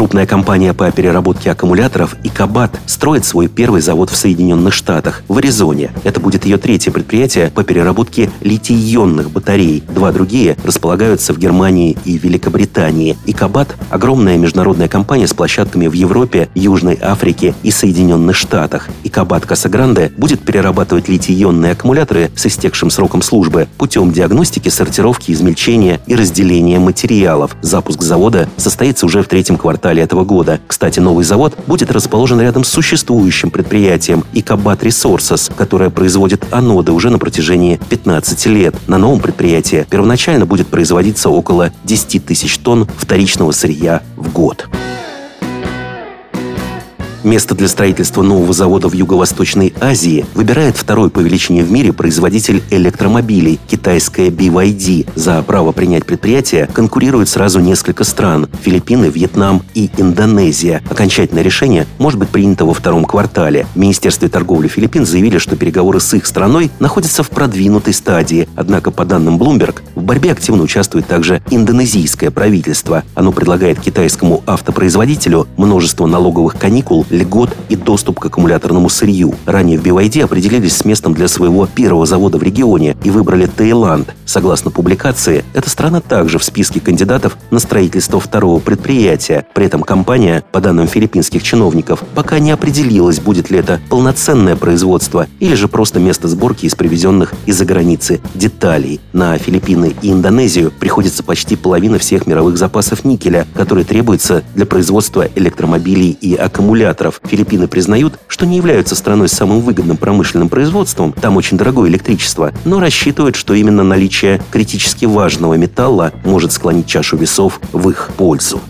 Крупная компания по переработке аккумуляторов «Икабат» строит свой первый завод в Соединенных Штатах, в Аризоне. Это будет ее третье предприятие по переработке литий-ионных батарей. Два другие располагаются в Германии и Великобритании. «Икабат» — огромная международная компания с площадками в Европе, Южной Африке и Соединенных Штатах. «Икабат Касагранде» будет перерабатывать литий-ионные аккумуляторы с истекшим сроком службы путем диагностики, сортировки, измельчения и разделения материалов. Запуск завода состоится уже в третьем квартале квартале этого года. Кстати, новый завод будет расположен рядом с существующим предприятием Икабат Resources, которое производит аноды уже на протяжении 15 лет. На новом предприятии первоначально будет производиться около 10 тысяч тонн вторичного сырья в год. Место для строительства нового завода в Юго-Восточной Азии выбирает второй по величине в мире производитель электромобилей – китайская BYD. За право принять предприятие конкурируют сразу несколько стран – Филиппины, Вьетнам и Индонезия. Окончательное решение может быть принято во втором квартале. В Министерстве торговли Филиппин заявили, что переговоры с их страной находятся в продвинутой стадии. Однако, по данным Bloomberg, в борьбе активно участвует также индонезийское правительство. Оно предлагает китайскому автопроизводителю множество налоговых каникул льгот и доступ к аккумуляторному сырью. Ранее в BYD определились с местом для своего первого завода в регионе и выбрали Таиланд. Согласно публикации, эта страна также в списке кандидатов на строительство второго предприятия. При этом компания, по данным филиппинских чиновников, пока не определилась, будет ли это полноценное производство или же просто место сборки из привезенных из-за границы деталей. На Филиппины и Индонезию приходится почти половина всех мировых запасов никеля, который требуется для производства электромобилей и аккумуляторов генераторов. Филиппины признают, что не являются страной с самым выгодным промышленным производством, там очень дорогое электричество, но рассчитывают, что именно наличие критически важного металла может склонить чашу весов в их пользу.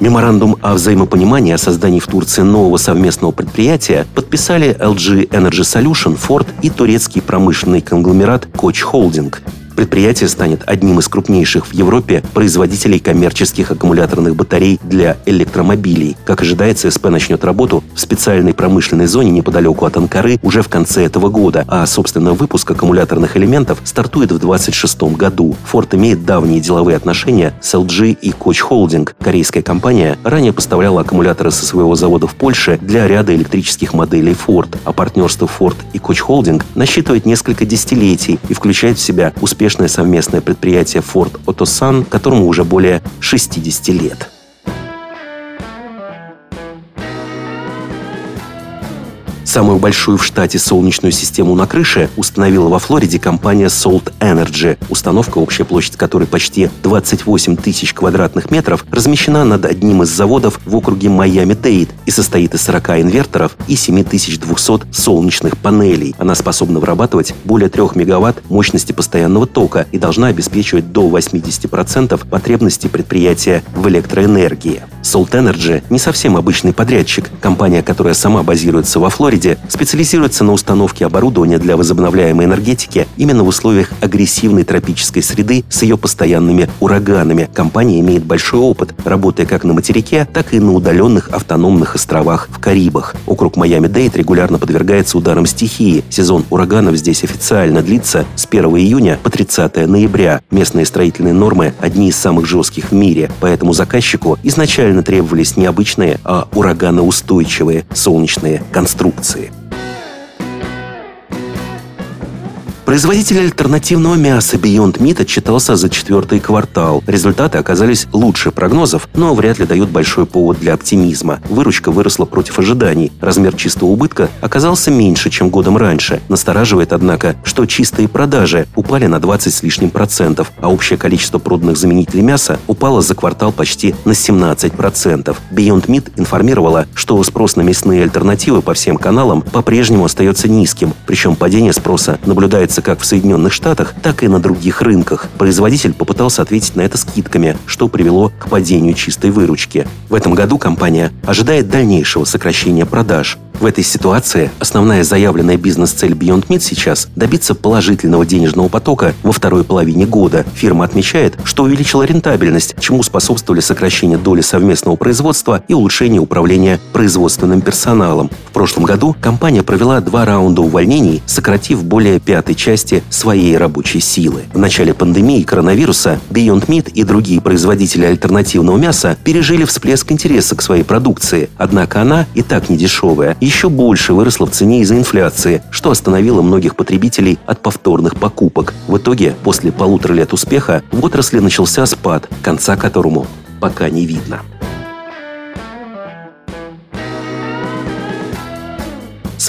Меморандум о взаимопонимании о создании в Турции нового совместного предприятия подписали LG Energy Solution, Ford и турецкий промышленный конгломерат Koç Holding. Предприятие станет одним из крупнейших в Европе производителей коммерческих аккумуляторных батарей для электромобилей. Как ожидается, СП начнет работу в специальной промышленной зоне неподалеку от Анкары уже в конце этого года, а, собственно, выпуск аккумуляторных элементов стартует в 2026 году. Ford имеет давние деловые отношения с LG и Koch Holding. Корейская компания ранее поставляла аккумуляторы со своего завода в Польше для ряда электрических моделей Ford, а партнерство Ford и Koch Holding насчитывает несколько десятилетий и включает в себя успешные успешное совместное предприятие Ford Otosan, которому уже более 60 лет. Самую большую в штате солнечную систему на крыше установила во Флориде компания Salt Energy. Установка, общая площадь которой почти 28 тысяч квадратных метров, размещена над одним из заводов в округе Майами-Дейт и состоит из 40 инверторов и 7200 солнечных панелей. Она способна вырабатывать более 3 мегаватт мощности постоянного тока и должна обеспечивать до 80% потребностей предприятия в электроэнергии. Salt Energy не совсем обычный подрядчик. Компания, которая сама базируется во Флориде, Флориде специализируется на установке оборудования для возобновляемой энергетики именно в условиях агрессивной тропической среды с ее постоянными ураганами. Компания имеет большой опыт, работая как на материке, так и на удаленных автономных островах в Карибах. Округ Майами-Дейт регулярно подвергается ударам стихии. Сезон ураганов здесь официально длится с 1 июня по 30 ноября. Местные строительные нормы одни из самых жестких в мире, поэтому заказчику изначально требовались не обычные, а ураганоустойчивые солнечные конструкции. Федерации. Производитель альтернативного мяса Beyond Meat отчитался за четвертый квартал. Результаты оказались лучше прогнозов, но вряд ли дают большой повод для оптимизма. Выручка выросла против ожиданий. Размер чистого убытка оказался меньше, чем годом раньше. Настораживает, однако, что чистые продажи упали на 20 с лишним процентов, а общее количество проданных заменителей мяса упало за квартал почти на 17 процентов. Beyond Meat информировала, что спрос на мясные альтернативы по всем каналам по-прежнему остается низким, причем падение спроса наблюдается продается как в Соединенных Штатах, так и на других рынках. Производитель попытался ответить на это скидками, что привело к падению чистой выручки. В этом году компания ожидает дальнейшего сокращения продаж. В этой ситуации основная заявленная бизнес-цель Beyond Meat сейчас – добиться положительного денежного потока во второй половине года. Фирма отмечает, что увеличила рентабельность, чему способствовали сокращение доли совместного производства и улучшение управления производственным персоналом. В прошлом году компания провела два раунда увольнений, сократив более пятой части своей рабочей силы. В начале пандемии коронавируса Beyond Meat и другие производители альтернативного мяса пережили всплеск интереса к своей продукции, однако она, и так недешевая, еще больше выросла в цене из-за инфляции, что остановило многих потребителей от повторных покупок. В итоге, после полутора лет успеха, в отрасли начался спад, конца которому пока не видно.